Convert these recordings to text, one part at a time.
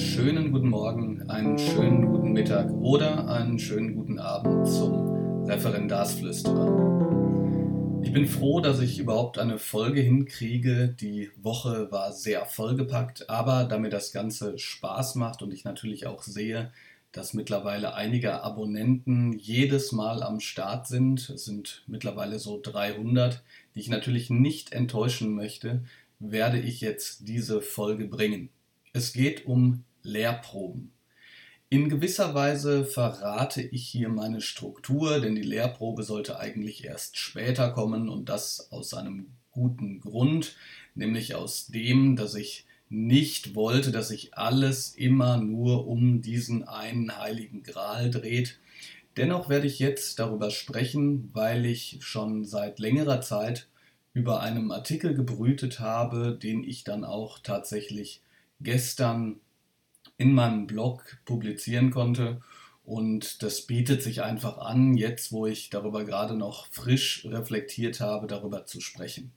schönen guten Morgen, einen schönen guten Mittag oder einen schönen guten Abend zum Referendarsflüsterer. Ich bin froh, dass ich überhaupt eine Folge hinkriege. Die Woche war sehr vollgepackt, aber da mir das Ganze Spaß macht und ich natürlich auch sehe, dass mittlerweile einige Abonnenten jedes Mal am Start sind, es sind mittlerweile so 300, die ich natürlich nicht enttäuschen möchte, werde ich jetzt diese Folge bringen. Es geht um Lehrproben. In gewisser Weise verrate ich hier meine Struktur, denn die Lehrprobe sollte eigentlich erst später kommen und das aus einem guten Grund, nämlich aus dem, dass ich nicht wollte, dass sich alles immer nur um diesen einen heiligen Gral dreht. Dennoch werde ich jetzt darüber sprechen, weil ich schon seit längerer Zeit über einem Artikel gebrütet habe, den ich dann auch tatsächlich gestern in meinem Blog publizieren konnte. Und das bietet sich einfach an, jetzt wo ich darüber gerade noch frisch reflektiert habe, darüber zu sprechen.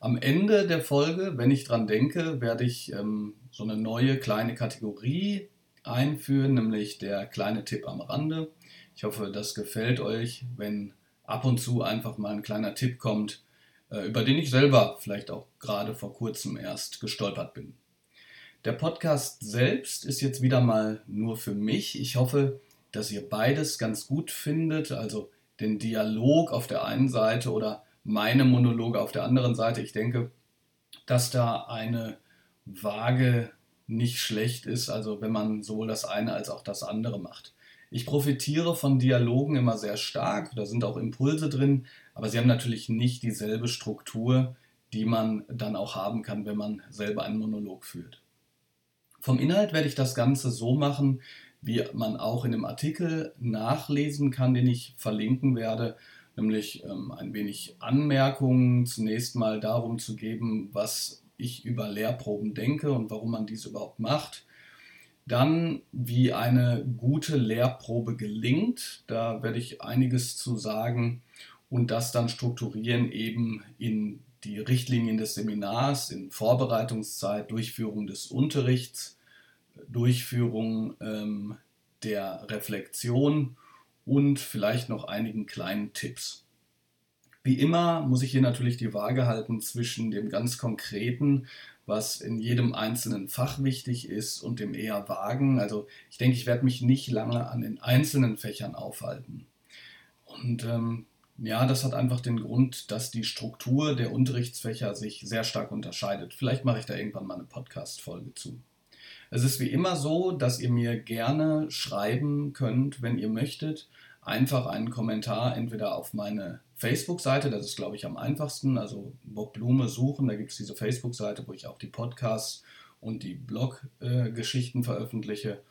Am Ende der Folge, wenn ich dran denke, werde ich ähm, so eine neue kleine Kategorie einführen, nämlich der kleine Tipp am Rande. Ich hoffe, das gefällt euch, wenn ab und zu einfach mal ein kleiner Tipp kommt, äh, über den ich selber vielleicht auch gerade vor kurzem erst gestolpert bin. Der Podcast selbst ist jetzt wieder mal nur für mich. Ich hoffe, dass ihr beides ganz gut findet, also den Dialog auf der einen Seite oder meine Monologe auf der anderen Seite. Ich denke, dass da eine Waage nicht schlecht ist, also wenn man sowohl das eine als auch das andere macht. Ich profitiere von Dialogen immer sehr stark, da sind auch Impulse drin, aber sie haben natürlich nicht dieselbe Struktur, die man dann auch haben kann, wenn man selber einen Monolog führt. Vom Inhalt werde ich das Ganze so machen, wie man auch in dem Artikel nachlesen kann, den ich verlinken werde, nämlich ähm, ein wenig Anmerkungen zunächst mal darum zu geben, was ich über Lehrproben denke und warum man dies überhaupt macht. Dann, wie eine gute Lehrprobe gelingt, da werde ich einiges zu sagen und das dann strukturieren eben in die Richtlinien des Seminars in Vorbereitungszeit, Durchführung des Unterrichts, Durchführung ähm, der Reflexion und vielleicht noch einigen kleinen Tipps. Wie immer muss ich hier natürlich die Waage halten zwischen dem ganz Konkreten, was in jedem einzelnen Fach wichtig ist, und dem eher Vagen. Also ich denke, ich werde mich nicht lange an den einzelnen Fächern aufhalten. Und ähm, ja, das hat einfach den Grund, dass die Struktur der Unterrichtsfächer sich sehr stark unterscheidet. Vielleicht mache ich da irgendwann mal eine Podcast-Folge zu. Es ist wie immer so, dass ihr mir gerne schreiben könnt, wenn ihr möchtet. Einfach einen Kommentar entweder auf meine Facebook-Seite, das ist glaube ich am einfachsten, also Bob Blume suchen, da gibt es diese Facebook-Seite, wo ich auch die Podcasts und die Blog-Geschichten äh, veröffentliche.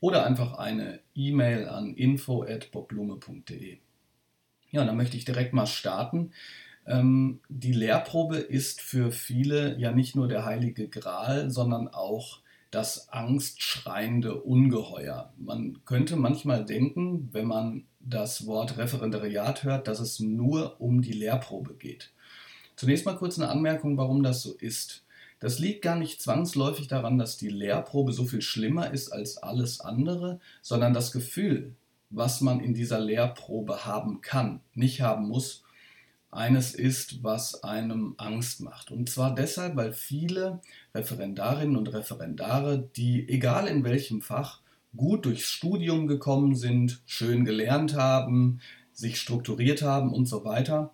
Oder einfach eine E-Mail an info.bobblume.de. Ja, und dann möchte ich direkt mal starten. Ähm, die Lehrprobe ist für viele ja nicht nur der heilige Gral, sondern auch das angstschreiende Ungeheuer. Man könnte manchmal denken, wenn man das Wort Referendariat hört, dass es nur um die Lehrprobe geht. Zunächst mal kurz eine Anmerkung, warum das so ist. Das liegt gar nicht zwangsläufig daran, dass die Lehrprobe so viel schlimmer ist als alles andere, sondern das Gefühl, was man in dieser Lehrprobe haben kann, nicht haben muss, eines ist, was einem Angst macht. Und zwar deshalb, weil viele Referendarinnen und Referendare, die egal in welchem Fach gut durchs Studium gekommen sind, schön gelernt haben, sich strukturiert haben und so weiter,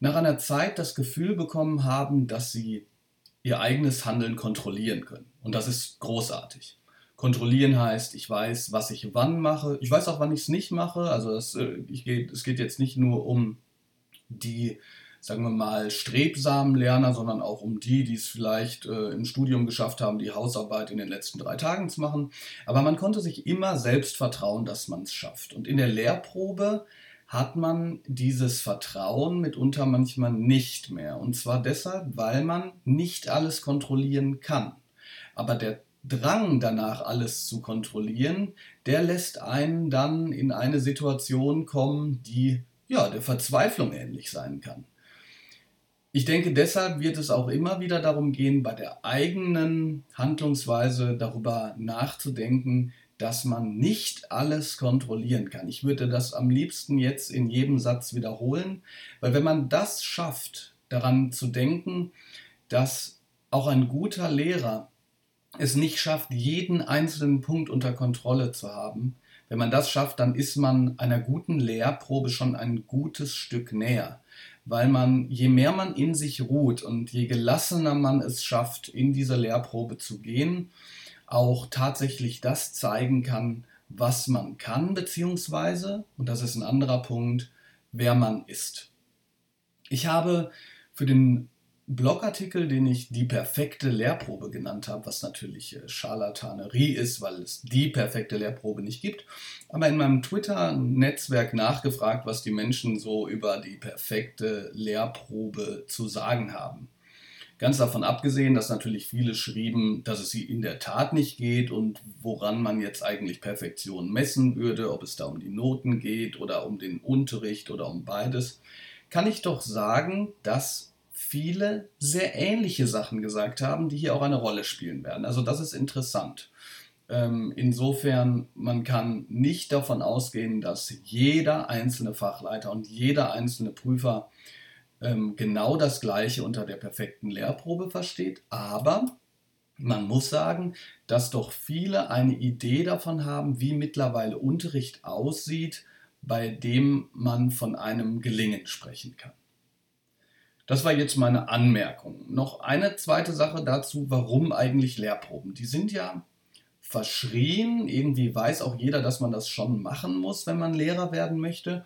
nach einer Zeit das Gefühl bekommen haben, dass sie ihr eigenes Handeln kontrollieren können. Und das ist großartig. Kontrollieren heißt, ich weiß, was ich wann mache. Ich weiß auch, wann ich es nicht mache. Also das, äh, ich, es geht jetzt nicht nur um die, sagen wir mal, strebsamen Lerner, sondern auch um die, die es vielleicht äh, im Studium geschafft haben, die Hausarbeit in den letzten drei Tagen zu machen. Aber man konnte sich immer selbst vertrauen, dass man es schafft. Und in der Lehrprobe hat man dieses Vertrauen mitunter manchmal nicht mehr. Und zwar deshalb, weil man nicht alles kontrollieren kann. Aber der Drang danach, alles zu kontrollieren, der lässt einen dann in eine Situation kommen, die ja, der Verzweiflung ähnlich sein kann. Ich denke, deshalb wird es auch immer wieder darum gehen, bei der eigenen Handlungsweise darüber nachzudenken, dass man nicht alles kontrollieren kann. Ich würde das am liebsten jetzt in jedem Satz wiederholen, weil wenn man das schafft, daran zu denken, dass auch ein guter Lehrer es nicht schafft, jeden einzelnen Punkt unter Kontrolle zu haben, wenn man das schafft, dann ist man einer guten Lehrprobe schon ein gutes Stück näher weil man, je mehr man in sich ruht und je gelassener man es schafft, in diese Lehrprobe zu gehen, auch tatsächlich das zeigen kann, was man kann, beziehungsweise, und das ist ein anderer Punkt, wer man ist. Ich habe für den Blogartikel, den ich die perfekte Lehrprobe genannt habe, was natürlich äh, Scharlatanerie ist, weil es die perfekte Lehrprobe nicht gibt, aber in meinem Twitter-Netzwerk nachgefragt, was die Menschen so über die perfekte Lehrprobe zu sagen haben. Ganz davon abgesehen, dass natürlich viele schrieben, dass es sie in der Tat nicht geht und woran man jetzt eigentlich Perfektion messen würde, ob es da um die Noten geht oder um den Unterricht oder um beides, kann ich doch sagen, dass viele sehr ähnliche Sachen gesagt haben, die hier auch eine Rolle spielen werden. Also das ist interessant. Ähm, insofern, man kann nicht davon ausgehen, dass jeder einzelne Fachleiter und jeder einzelne Prüfer ähm, genau das Gleiche unter der perfekten Lehrprobe versteht, aber man muss sagen, dass doch viele eine Idee davon haben, wie mittlerweile Unterricht aussieht, bei dem man von einem Gelingen sprechen kann. Das war jetzt meine Anmerkung. Noch eine zweite Sache dazu, warum eigentlich Lehrproben? Die sind ja verschrien. Irgendwie weiß auch jeder, dass man das schon machen muss, wenn man Lehrer werden möchte.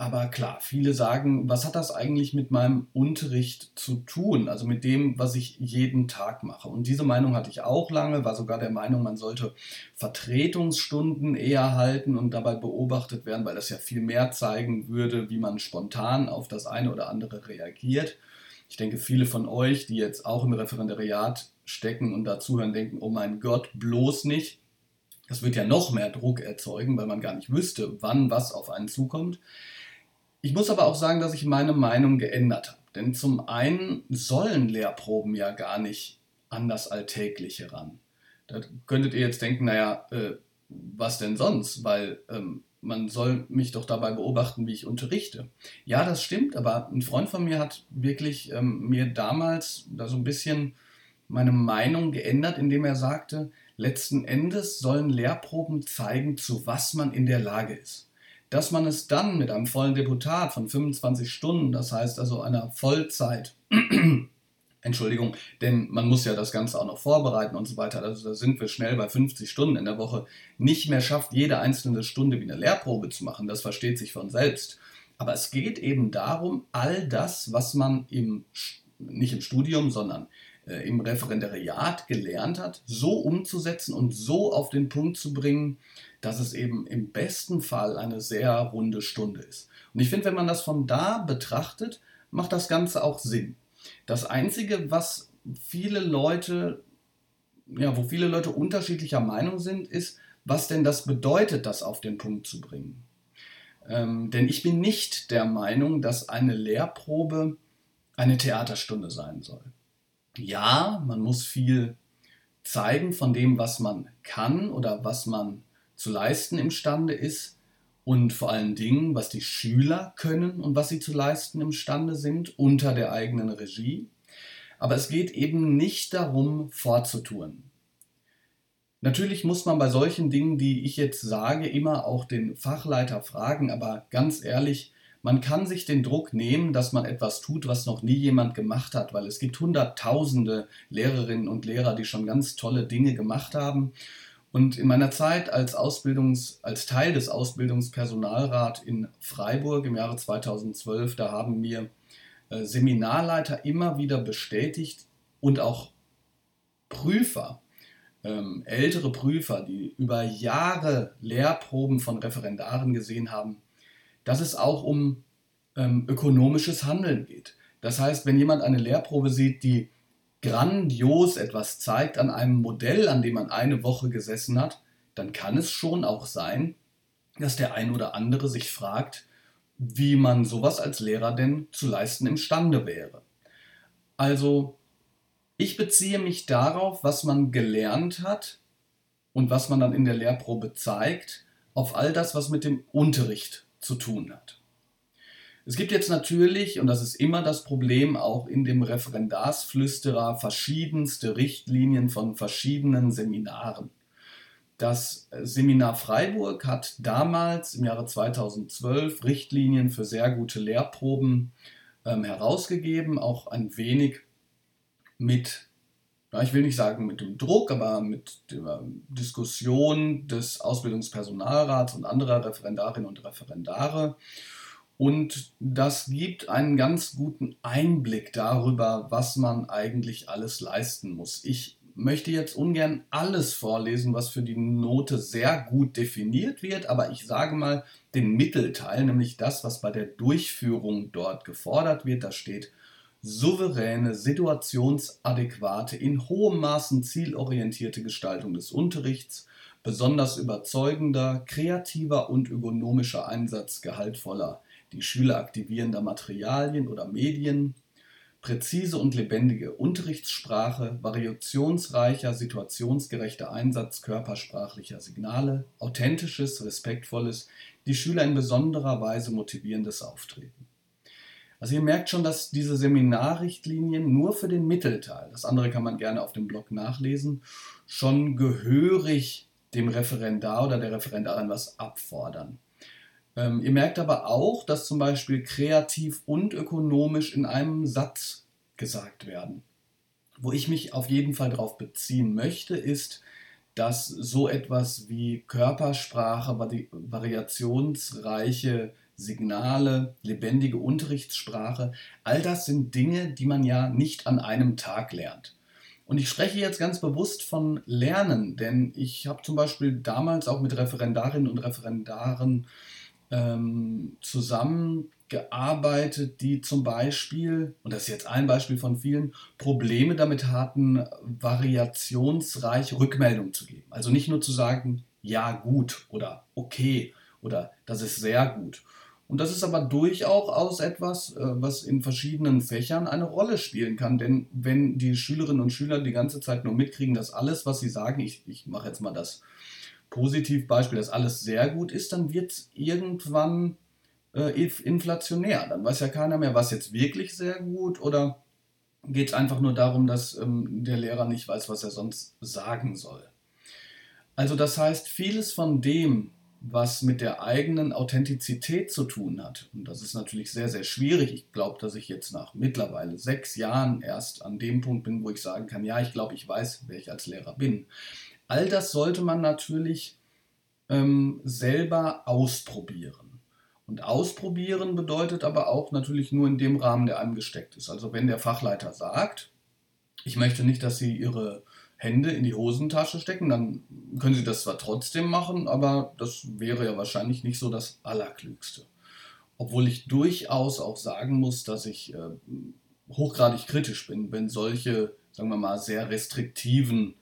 Aber klar, viele sagen, was hat das eigentlich mit meinem Unterricht zu tun? Also mit dem, was ich jeden Tag mache. Und diese Meinung hatte ich auch lange, war sogar der Meinung, man sollte Vertretungsstunden eher halten und dabei beobachtet werden, weil das ja viel mehr zeigen würde, wie man spontan auf das eine oder andere reagiert. Ich denke, viele von euch, die jetzt auch im Referendariat stecken und dazuhören, denken, oh mein Gott, bloß nicht. Das wird ja noch mehr Druck erzeugen, weil man gar nicht wüsste, wann was auf einen zukommt. Ich muss aber auch sagen, dass ich meine Meinung geändert habe. Denn zum einen sollen Lehrproben ja gar nicht an das Alltägliche ran. Da könntet ihr jetzt denken, naja, äh, was denn sonst? Weil ähm, man soll mich doch dabei beobachten, wie ich unterrichte. Ja, das stimmt, aber ein Freund von mir hat wirklich ähm, mir damals da so ein bisschen meine Meinung geändert, indem er sagte, letzten Endes sollen Lehrproben zeigen, zu was man in der Lage ist dass man es dann mit einem vollen Deputat von 25 Stunden, das heißt also einer Vollzeit, Entschuldigung, denn man muss ja das Ganze auch noch vorbereiten und so weiter, also da sind wir schnell bei 50 Stunden in der Woche, nicht mehr schafft, jede einzelne Stunde wie eine Lehrprobe zu machen, das versteht sich von selbst. Aber es geht eben darum, all das, was man im, nicht im Studium, sondern äh, im Referendariat gelernt hat, so umzusetzen und so auf den Punkt zu bringen, dass es eben im besten Fall eine sehr runde Stunde ist. Und ich finde, wenn man das von da betrachtet, macht das Ganze auch Sinn. Das Einzige, was viele Leute, ja, wo viele Leute unterschiedlicher Meinung sind, ist, was denn das bedeutet, das auf den Punkt zu bringen. Ähm, denn ich bin nicht der Meinung, dass eine Lehrprobe eine Theaterstunde sein soll. Ja, man muss viel zeigen von dem, was man kann oder was man zu leisten imstande ist und vor allen Dingen, was die Schüler können und was sie zu leisten imstande sind unter der eigenen Regie. Aber es geht eben nicht darum, vorzutun. Natürlich muss man bei solchen Dingen, die ich jetzt sage, immer auch den Fachleiter fragen, aber ganz ehrlich, man kann sich den Druck nehmen, dass man etwas tut, was noch nie jemand gemacht hat, weil es gibt hunderttausende Lehrerinnen und Lehrer, die schon ganz tolle Dinge gemacht haben. Und in meiner Zeit als, Ausbildungs-, als Teil des Ausbildungspersonalrats in Freiburg im Jahre 2012, da haben mir äh, Seminarleiter immer wieder bestätigt und auch Prüfer, ähm, ältere Prüfer, die über Jahre Lehrproben von Referendaren gesehen haben, dass es auch um ähm, ökonomisches Handeln geht. Das heißt, wenn jemand eine Lehrprobe sieht, die grandios etwas zeigt an einem Modell, an dem man eine Woche gesessen hat, dann kann es schon auch sein, dass der ein oder andere sich fragt, wie man sowas als Lehrer denn zu leisten imstande wäre. Also, ich beziehe mich darauf, was man gelernt hat und was man dann in der Lehrprobe zeigt, auf all das, was mit dem Unterricht zu tun hat. Es gibt jetzt natürlich, und das ist immer das Problem, auch in dem Referendarsflüsterer verschiedenste Richtlinien von verschiedenen Seminaren. Das Seminar Freiburg hat damals im Jahre 2012 Richtlinien für sehr gute Lehrproben ähm, herausgegeben, auch ein wenig mit, ja, ich will nicht sagen mit dem Druck, aber mit der Diskussion des Ausbildungspersonalrats und anderer Referendarinnen und Referendare. Und das gibt einen ganz guten Einblick darüber, was man eigentlich alles leisten muss. Ich möchte jetzt ungern alles vorlesen, was für die Note sehr gut definiert wird, aber ich sage mal den Mittelteil, nämlich das, was bei der Durchführung dort gefordert wird. Da steht souveräne, situationsadäquate, in hohem Maßen zielorientierte Gestaltung des Unterrichts, besonders überzeugender, kreativer und ökonomischer Einsatz gehaltvoller, die Schüler aktivierender Materialien oder Medien, präzise und lebendige Unterrichtssprache, variationsreicher, situationsgerechter Einsatz körpersprachlicher Signale, authentisches, respektvolles, die Schüler in besonderer Weise motivierendes Auftreten. Also ihr merkt schon, dass diese Seminarrichtlinien nur für den Mittelteil, das andere kann man gerne auf dem Blog nachlesen, schon gehörig dem Referendar oder der Referendarin was abfordern. Ähm, ihr merkt aber auch, dass zum Beispiel kreativ und ökonomisch in einem Satz gesagt werden. Wo ich mich auf jeden Fall darauf beziehen möchte, ist, dass so etwas wie Körpersprache, variationsreiche Signale, lebendige Unterrichtssprache, all das sind Dinge, die man ja nicht an einem Tag lernt. Und ich spreche jetzt ganz bewusst von Lernen, denn ich habe zum Beispiel damals auch mit Referendarinnen und Referendaren ähm, zusammengearbeitet, die zum Beispiel, und das ist jetzt ein Beispiel von vielen, Probleme damit hatten, variationsreiche Rückmeldungen zu geben. Also nicht nur zu sagen, ja gut oder okay oder das ist sehr gut. Und das ist aber durchaus etwas, äh, was in verschiedenen Fächern eine Rolle spielen kann. Denn wenn die Schülerinnen und Schüler die ganze Zeit nur mitkriegen, dass alles, was sie sagen, ich, ich mache jetzt mal das Positivbeispiel, dass alles sehr gut ist, dann wird es irgendwann äh, inflationär. Dann weiß ja keiner mehr, was jetzt wirklich sehr gut oder geht es einfach nur darum, dass ähm, der Lehrer nicht weiß, was er sonst sagen soll. Also das heißt, vieles von dem, was mit der eigenen Authentizität zu tun hat. Und das ist natürlich sehr, sehr schwierig. Ich glaube, dass ich jetzt nach mittlerweile sechs Jahren erst an dem Punkt bin, wo ich sagen kann, ja, ich glaube, ich weiß, wer ich als Lehrer bin. All das sollte man natürlich ähm, selber ausprobieren. Und ausprobieren bedeutet aber auch natürlich nur in dem Rahmen, der einem gesteckt ist. Also wenn der Fachleiter sagt, ich möchte nicht, dass Sie Ihre Hände in die Hosentasche stecken, dann können Sie das zwar trotzdem machen, aber das wäre ja wahrscheinlich nicht so das Allerklügste. Obwohl ich durchaus auch sagen muss, dass ich äh, hochgradig kritisch bin, wenn solche, sagen wir mal, sehr restriktiven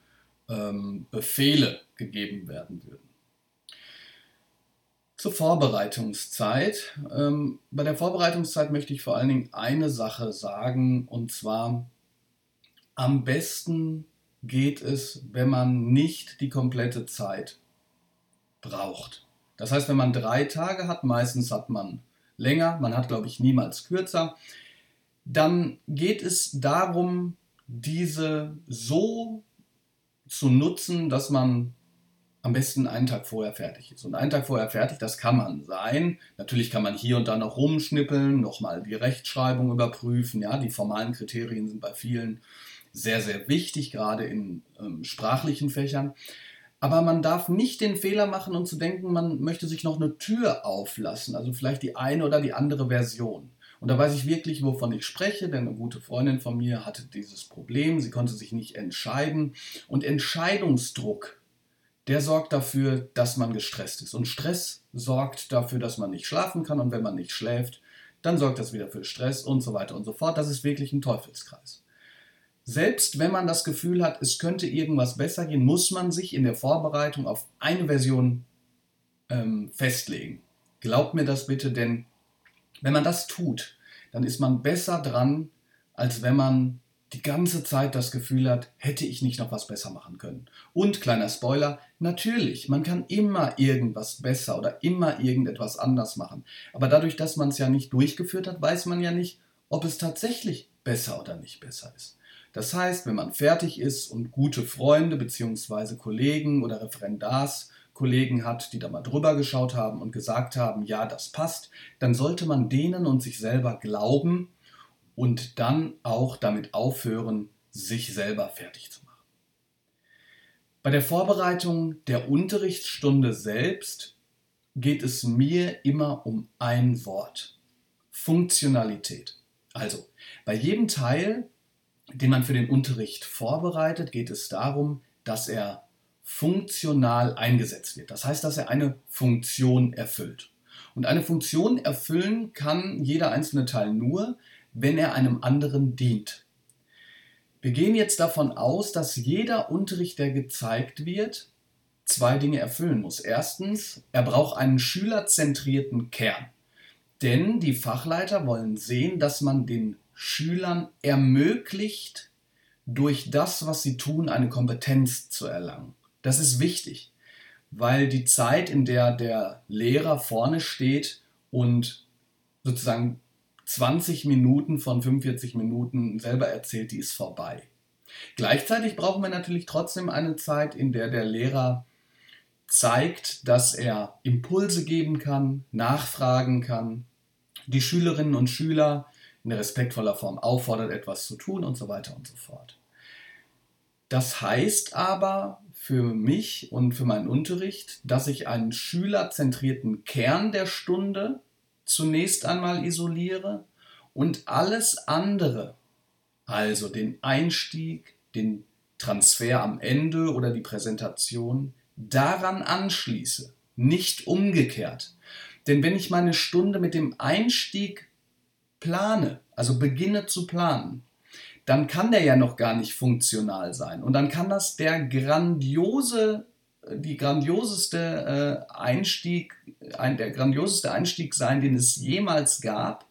ähm, Befehle gegeben werden würden. Zur Vorbereitungszeit. Ähm, bei der Vorbereitungszeit möchte ich vor allen Dingen eine Sache sagen, und zwar am besten geht es, wenn man nicht die komplette Zeit braucht. Das heißt, wenn man drei Tage hat, meistens hat man länger, man hat, glaube ich, niemals kürzer, dann geht es darum, diese so zu nutzen, dass man am besten einen Tag vorher fertig ist. Und einen Tag vorher fertig, das kann man sein. Natürlich kann man hier und da noch rumschnippeln, nochmal die Rechtschreibung überprüfen. Ja, die formalen Kriterien sind bei vielen sehr, sehr wichtig, gerade in ähm, sprachlichen Fächern. Aber man darf nicht den Fehler machen und zu denken, man möchte sich noch eine Tür auflassen, also vielleicht die eine oder die andere Version. Und da weiß ich wirklich, wovon ich spreche, denn eine gute Freundin von mir hatte dieses Problem, sie konnte sich nicht entscheiden. Und Entscheidungsdruck, der sorgt dafür, dass man gestresst ist. Und Stress sorgt dafür, dass man nicht schlafen kann. Und wenn man nicht schläft, dann sorgt das wieder für Stress und so weiter und so fort. Das ist wirklich ein Teufelskreis. Selbst wenn man das Gefühl hat, es könnte irgendwas besser gehen, muss man sich in der Vorbereitung auf eine Version ähm, festlegen. Glaubt mir das bitte, denn wenn man das tut, dann ist man besser dran, als wenn man die ganze Zeit das Gefühl hat, hätte ich nicht noch was besser machen können. Und kleiner Spoiler, natürlich, man kann immer irgendwas besser oder immer irgendetwas anders machen. Aber dadurch, dass man es ja nicht durchgeführt hat, weiß man ja nicht, ob es tatsächlich besser oder nicht besser ist. Das heißt, wenn man fertig ist und gute Freunde bzw. Kollegen oder Referendarskollegen hat, die da mal drüber geschaut haben und gesagt haben, ja, das passt, dann sollte man denen und sich selber glauben, und dann auch damit aufhören, sich selber fertig zu machen. Bei der Vorbereitung der Unterrichtsstunde selbst geht es mir immer um ein Wort. Funktionalität. Also, bei jedem Teil, den man für den Unterricht vorbereitet, geht es darum, dass er funktional eingesetzt wird. Das heißt, dass er eine Funktion erfüllt. Und eine Funktion erfüllen kann jeder einzelne Teil nur, wenn er einem anderen dient. Wir gehen jetzt davon aus, dass jeder Unterricht, der gezeigt wird, zwei Dinge erfüllen muss. Erstens, er braucht einen schülerzentrierten Kern. Denn die Fachleiter wollen sehen, dass man den Schülern ermöglicht, durch das, was sie tun, eine Kompetenz zu erlangen. Das ist wichtig, weil die Zeit, in der der Lehrer vorne steht und sozusagen 20 Minuten von 45 Minuten selber erzählt, die ist vorbei. Gleichzeitig brauchen wir natürlich trotzdem eine Zeit, in der der Lehrer zeigt, dass er Impulse geben kann, nachfragen kann, die Schülerinnen und Schüler in respektvoller Form auffordert, etwas zu tun und so weiter und so fort. Das heißt aber für mich und für meinen Unterricht, dass ich einen schülerzentrierten Kern der Stunde zunächst einmal isoliere und alles andere, also den Einstieg, den Transfer am Ende oder die Präsentation, daran anschließe, nicht umgekehrt. Denn wenn ich meine Stunde mit dem Einstieg plane, also beginne zu planen, dann kann der ja noch gar nicht funktional sein. Und dann kann das der grandiose die grandioseste äh, Einstieg, ein, der grandioseste Einstieg sein, den es jemals gab.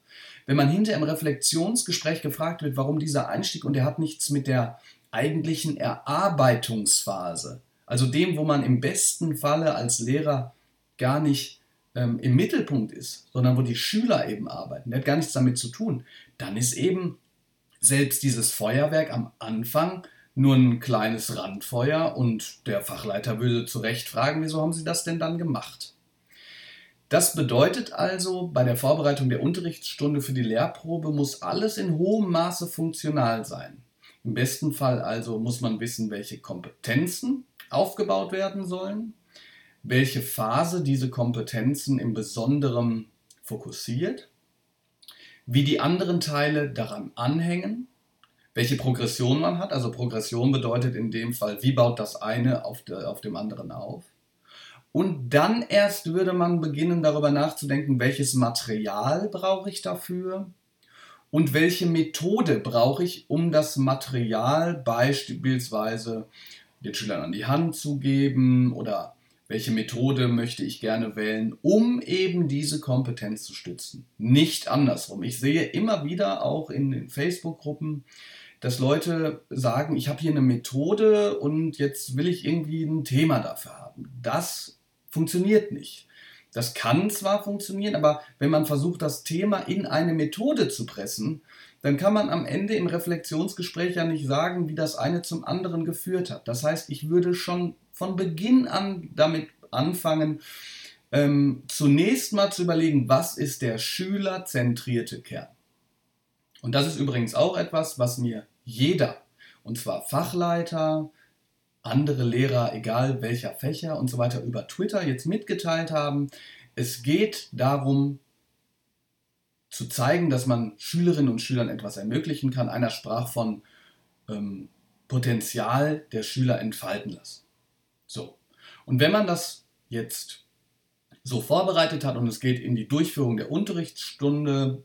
Wenn man hinter im Reflexionsgespräch gefragt wird, warum dieser Einstieg, und er hat nichts mit der eigentlichen Erarbeitungsphase, also dem, wo man im besten Falle als Lehrer gar nicht ähm, im Mittelpunkt ist, sondern wo die Schüler eben arbeiten, der hat gar nichts damit zu tun, dann ist eben selbst dieses Feuerwerk am Anfang nur ein kleines Randfeuer und der Fachleiter würde zu Recht fragen, wieso haben Sie das denn dann gemacht? Das bedeutet also, bei der Vorbereitung der Unterrichtsstunde für die Lehrprobe muss alles in hohem Maße funktional sein. Im besten Fall also muss man wissen, welche Kompetenzen aufgebaut werden sollen, welche Phase diese Kompetenzen im Besonderen fokussiert, wie die anderen Teile daran anhängen welche Progression man hat. Also Progression bedeutet in dem Fall, wie baut das eine auf, de, auf dem anderen auf. Und dann erst würde man beginnen darüber nachzudenken, welches Material brauche ich dafür und welche Methode brauche ich, um das Material beispielsweise den Schülern an die Hand zu geben oder welche Methode möchte ich gerne wählen, um eben diese Kompetenz zu stützen. Nicht andersrum. Ich sehe immer wieder auch in den Facebook-Gruppen, dass Leute sagen, ich habe hier eine Methode und jetzt will ich irgendwie ein Thema dafür haben. Das funktioniert nicht. Das kann zwar funktionieren, aber wenn man versucht, das Thema in eine Methode zu pressen, dann kann man am Ende im Reflexionsgespräch ja nicht sagen, wie das eine zum anderen geführt hat. Das heißt, ich würde schon von Beginn an damit anfangen, ähm, zunächst mal zu überlegen, was ist der schülerzentrierte Kern. Und das ist übrigens auch etwas, was mir jeder, und zwar Fachleiter, andere Lehrer, egal welcher Fächer und so weiter, über Twitter jetzt mitgeteilt haben. Es geht darum, zu zeigen, dass man Schülerinnen und Schülern etwas ermöglichen kann. Einer sprach von ähm, Potenzial der Schüler entfalten lassen. So. Und wenn man das jetzt so vorbereitet hat und es geht in die Durchführung der Unterrichtsstunde,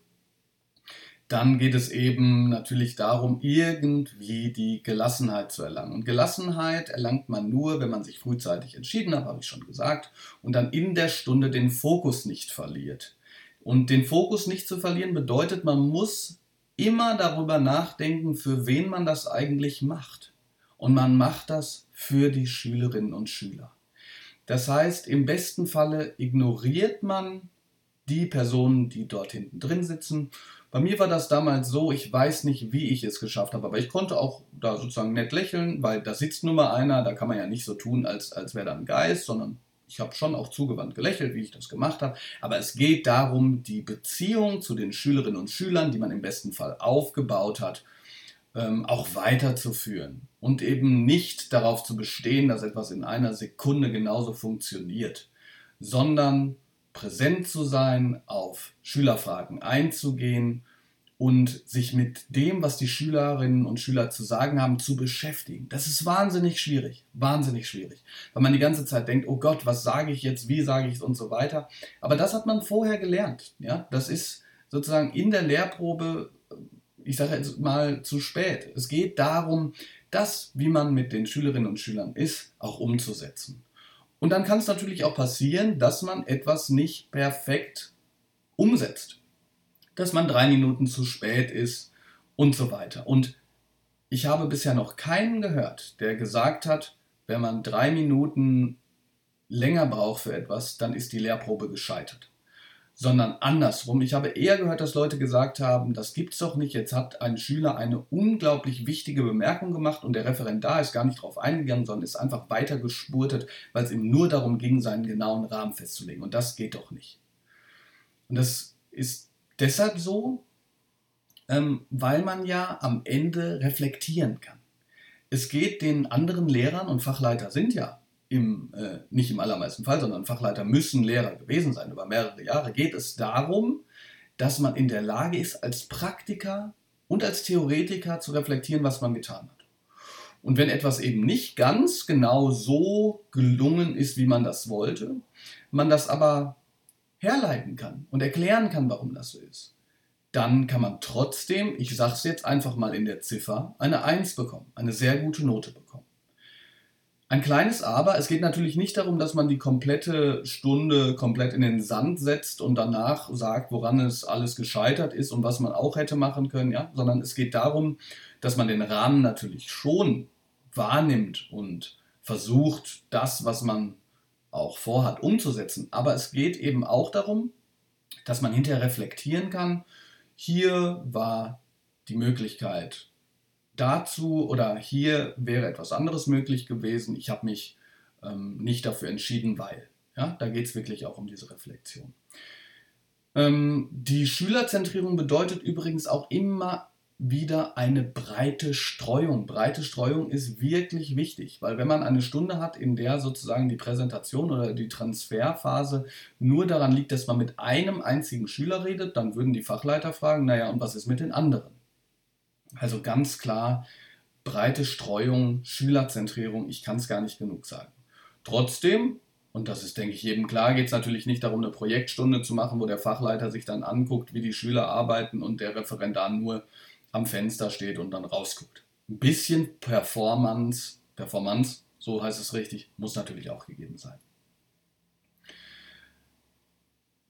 dann geht es eben natürlich darum, irgendwie die Gelassenheit zu erlangen. Und Gelassenheit erlangt man nur, wenn man sich frühzeitig entschieden hat, habe ich schon gesagt, und dann in der Stunde den Fokus nicht verliert. Und den Fokus nicht zu verlieren bedeutet, man muss immer darüber nachdenken, für wen man das eigentlich macht. Und man macht das für die Schülerinnen und Schüler. Das heißt, im besten Falle ignoriert man die Personen, die dort hinten drin sitzen. Bei mir war das damals so, ich weiß nicht, wie ich es geschafft habe, aber ich konnte auch da sozusagen nett lächeln, weil da sitzt nur mal einer, da kann man ja nicht so tun, als, als wäre da ein Geist, sondern ich habe schon auch zugewandt gelächelt, wie ich das gemacht habe. Aber es geht darum, die Beziehung zu den Schülerinnen und Schülern, die man im besten Fall aufgebaut hat, ähm, auch weiterzuführen. Und eben nicht darauf zu bestehen, dass etwas in einer Sekunde genauso funktioniert, sondern präsent zu sein, auf Schülerfragen einzugehen und sich mit dem, was die Schülerinnen und Schüler zu sagen haben, zu beschäftigen. Das ist wahnsinnig schwierig, wahnsinnig schwierig, weil man die ganze Zeit denkt, oh Gott, was sage ich jetzt, wie sage ich es und so weiter. Aber das hat man vorher gelernt. Ja? Das ist sozusagen in der Lehrprobe, ich sage jetzt mal, zu spät. Es geht darum, das, wie man mit den Schülerinnen und Schülern ist, auch umzusetzen. Und dann kann es natürlich auch passieren, dass man etwas nicht perfekt umsetzt dass man drei Minuten zu spät ist und so weiter. Und ich habe bisher noch keinen gehört, der gesagt hat, wenn man drei Minuten länger braucht für etwas, dann ist die Lehrprobe gescheitert. Sondern andersrum. Ich habe eher gehört, dass Leute gesagt haben, das gibt's doch nicht. Jetzt hat ein Schüler eine unglaublich wichtige Bemerkung gemacht und der Referendar ist gar nicht darauf eingegangen, sondern ist einfach weiter gespurtet, weil es ihm nur darum ging, seinen genauen Rahmen festzulegen. Und das geht doch nicht. Und das ist deshalb so, ähm, weil man ja am Ende reflektieren kann. Es geht den anderen Lehrern und Fachleiter sind ja im, äh, nicht im allermeisten Fall, sondern Fachleiter müssen Lehrer gewesen sein über mehrere Jahre, geht es darum, dass man in der Lage ist, als Praktiker und als Theoretiker zu reflektieren, was man getan hat. Und wenn etwas eben nicht ganz genau so gelungen ist, wie man das wollte, man das aber herleiten kann und erklären kann, warum das so ist, dann kann man trotzdem, ich sage es jetzt einfach mal in der Ziffer, eine 1 bekommen, eine sehr gute Note bekommen. Ein kleines Aber, es geht natürlich nicht darum, dass man die komplette Stunde komplett in den Sand setzt und danach sagt, woran es alles gescheitert ist und was man auch hätte machen können, ja? sondern es geht darum, dass man den Rahmen natürlich schon wahrnimmt und versucht, das, was man auch vorhat umzusetzen. Aber es geht eben auch darum, dass man hinterher reflektieren kann, hier war die Möglichkeit dazu oder hier wäre etwas anderes möglich gewesen. Ich habe mich ähm, nicht dafür entschieden, weil. Ja, da geht es wirklich auch um diese Reflexion. Ähm, die Schülerzentrierung bedeutet übrigens auch immer wieder eine breite Streuung. Breite Streuung ist wirklich wichtig, weil wenn man eine Stunde hat, in der sozusagen die Präsentation oder die Transferphase nur daran liegt, dass man mit einem einzigen Schüler redet, dann würden die Fachleiter fragen, naja, und was ist mit den anderen? Also ganz klar, breite Streuung, Schülerzentrierung, ich kann es gar nicht genug sagen. Trotzdem, und das ist, denke ich, jedem klar, geht es natürlich nicht darum, eine Projektstunde zu machen, wo der Fachleiter sich dann anguckt, wie die Schüler arbeiten und der Referendar nur am Fenster steht und dann rausguckt. Ein bisschen Performance, Performance, so heißt es richtig, muss natürlich auch gegeben sein.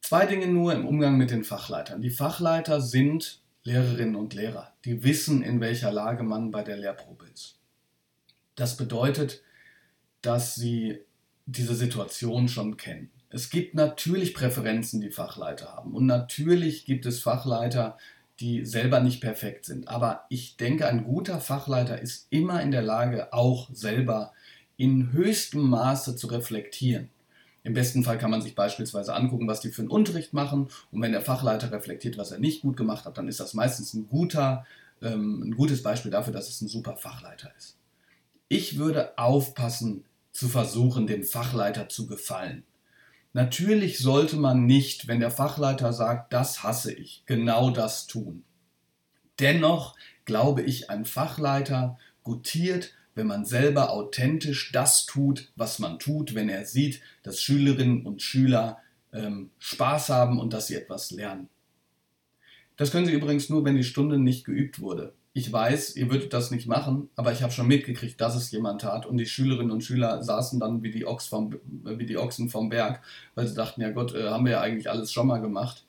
Zwei Dinge nur im Umgang mit den Fachleitern. Die Fachleiter sind Lehrerinnen und Lehrer, die wissen, in welcher Lage man bei der Lehrprobe ist. Das bedeutet, dass sie diese Situation schon kennen. Es gibt natürlich Präferenzen, die Fachleiter haben. Und natürlich gibt es Fachleiter, die selber nicht perfekt sind. Aber ich denke, ein guter Fachleiter ist immer in der Lage, auch selber in höchstem Maße zu reflektieren. Im besten Fall kann man sich beispielsweise angucken, was die für einen Unterricht machen. Und wenn der Fachleiter reflektiert, was er nicht gut gemacht hat, dann ist das meistens ein, guter, ähm, ein gutes Beispiel dafür, dass es ein super Fachleiter ist. Ich würde aufpassen, zu versuchen, dem Fachleiter zu gefallen. Natürlich sollte man nicht, wenn der Fachleiter sagt, das hasse ich, genau das tun. Dennoch glaube ich, ein Fachleiter gutiert, wenn man selber authentisch das tut, was man tut, wenn er sieht, dass Schülerinnen und Schüler ähm, Spaß haben und dass sie etwas lernen. Das können Sie übrigens nur, wenn die Stunde nicht geübt wurde ich weiß, ihr würdet das nicht machen, aber ich habe schon mitgekriegt, dass es jemand tat. Und die Schülerinnen und Schüler saßen dann wie die, Ochs vom, wie die Ochsen vom Berg, weil sie dachten, ja Gott, äh, haben wir ja eigentlich alles schon mal gemacht.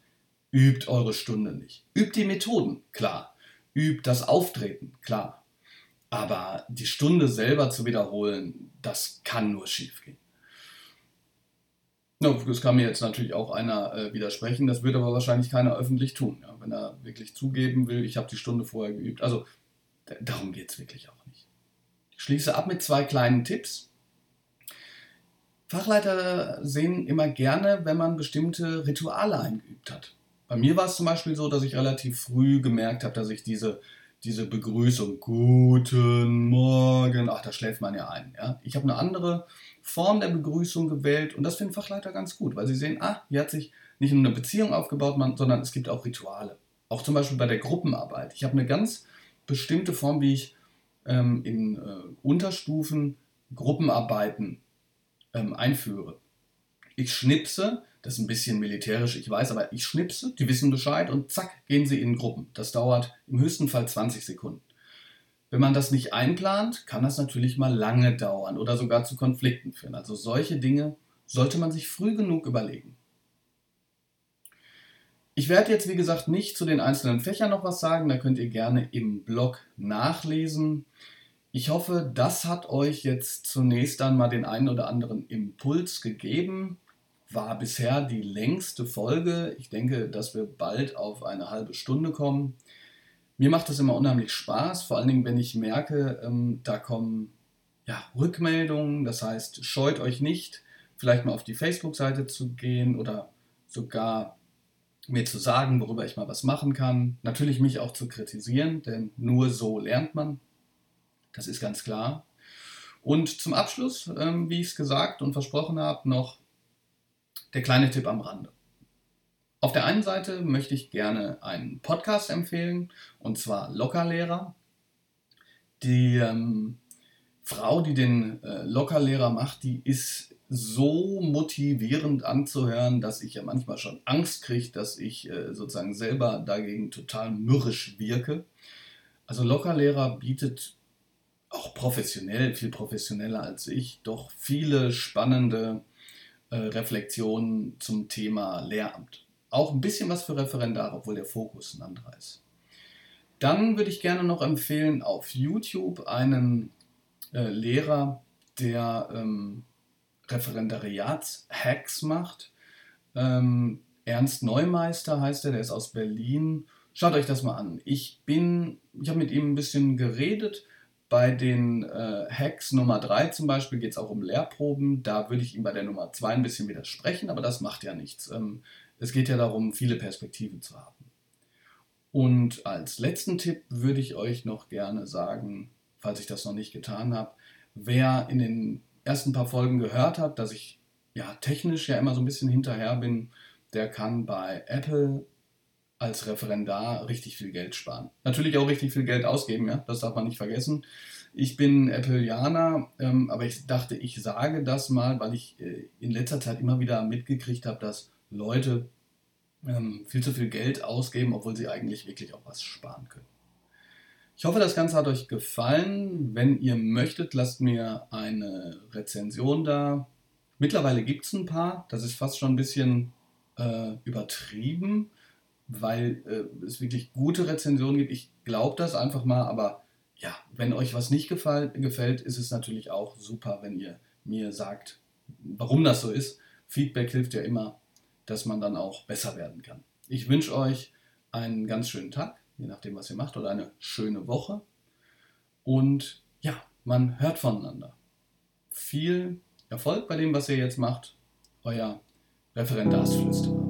Übt eure Stunde nicht. Übt die Methoden, klar. übt das Auftreten, klar. Aber die Stunde selber zu wiederholen, das kann nur schief gehen. No, das kann mir jetzt natürlich auch einer äh, widersprechen, das wird aber wahrscheinlich keiner öffentlich tun, ja, wenn er wirklich zugeben will, ich habe die Stunde vorher geübt. Also darum geht es wirklich auch nicht. Ich schließe ab mit zwei kleinen Tipps. Fachleiter sehen immer gerne, wenn man bestimmte Rituale eingeübt hat. Bei mir war es zum Beispiel so, dass ich relativ früh gemerkt habe, dass ich diese, diese Begrüßung, guten Morgen, ach, da schläft man ja ein. Ja? Ich habe eine andere Form der Begrüßung gewählt und das finden Fachleiter ganz gut, weil sie sehen, ah, hier hat sich nicht nur eine Beziehung aufgebaut, sondern es gibt auch Rituale. Auch zum Beispiel bei der Gruppenarbeit. Ich habe eine ganz bestimmte Form, wie ich ähm, in äh, Unterstufen Gruppenarbeiten ähm, einführe. Ich schnipse, das ist ein bisschen militärisch, ich weiß, aber ich schnipse, die wissen Bescheid und zack, gehen sie in Gruppen. Das dauert im höchsten Fall 20 Sekunden. Wenn man das nicht einplant, kann das natürlich mal lange dauern oder sogar zu Konflikten führen. Also solche Dinge sollte man sich früh genug überlegen. Ich werde jetzt, wie gesagt, nicht zu den einzelnen Fächern noch was sagen, da könnt ihr gerne im Blog nachlesen. Ich hoffe, das hat euch jetzt zunächst dann mal den einen oder anderen Impuls gegeben. War bisher die längste Folge. Ich denke, dass wir bald auf eine halbe Stunde kommen. Mir macht das immer unheimlich Spaß, vor allen Dingen, wenn ich merke, ähm, da kommen ja, Rückmeldungen. Das heißt, scheut euch nicht, vielleicht mal auf die Facebook-Seite zu gehen oder sogar mir zu sagen, worüber ich mal was machen kann. Natürlich mich auch zu kritisieren, denn nur so lernt man. Das ist ganz klar. Und zum Abschluss, ähm, wie ich es gesagt und versprochen habe, noch der kleine Tipp am Rande. Auf der einen Seite möchte ich gerne einen Podcast empfehlen, und zwar Lockerlehrer. Die ähm, Frau, die den äh, Lockerlehrer macht, die ist so motivierend anzuhören, dass ich ja manchmal schon Angst kriege, dass ich äh, sozusagen selber dagegen total mürrisch wirke. Also Lockerlehrer bietet auch professionell, viel professioneller als ich, doch viele spannende äh, Reflexionen zum Thema Lehramt. Auch ein bisschen was für Referendare, obwohl der Fokus ein anderer ist. Dann würde ich gerne noch empfehlen auf YouTube einen äh, Lehrer, der ähm, Referendariats-Hacks macht. Ähm, Ernst Neumeister heißt er, der ist aus Berlin. Schaut euch das mal an. Ich bin, ich habe mit ihm ein bisschen geredet bei den äh, Hacks Nummer 3 zum Beispiel geht es auch um Lehrproben. Da würde ich ihm bei der Nummer 2 ein bisschen widersprechen, aber das macht ja nichts. Ähm, es geht ja darum, viele Perspektiven zu haben. Und als letzten Tipp würde ich euch noch gerne sagen, falls ich das noch nicht getan habe, wer in den ersten paar Folgen gehört hat, dass ich ja technisch ja immer so ein bisschen hinterher bin, der kann bei Apple als Referendar richtig viel Geld sparen. Natürlich auch richtig viel Geld ausgeben, ja, das darf man nicht vergessen. Ich bin Appleianer, ähm, aber ich dachte, ich sage das mal, weil ich äh, in letzter Zeit immer wieder mitgekriegt habe, dass Leute ähm, viel zu viel Geld ausgeben, obwohl sie eigentlich wirklich auch was sparen können. Ich hoffe, das Ganze hat euch gefallen. Wenn ihr möchtet, lasst mir eine Rezension da. Mittlerweile gibt es ein paar. Das ist fast schon ein bisschen äh, übertrieben weil äh, es wirklich gute Rezensionen gibt. Ich glaube das einfach mal, aber ja, wenn euch was nicht gefällt, gefällt, ist es natürlich auch super, wenn ihr mir sagt, warum das so ist. Feedback hilft ja immer, dass man dann auch besser werden kann. Ich wünsche euch einen ganz schönen Tag, je nachdem, was ihr macht, oder eine schöne Woche. Und ja, man hört voneinander. Viel Erfolg bei dem, was ihr jetzt macht. Euer Referendarsflüsterer.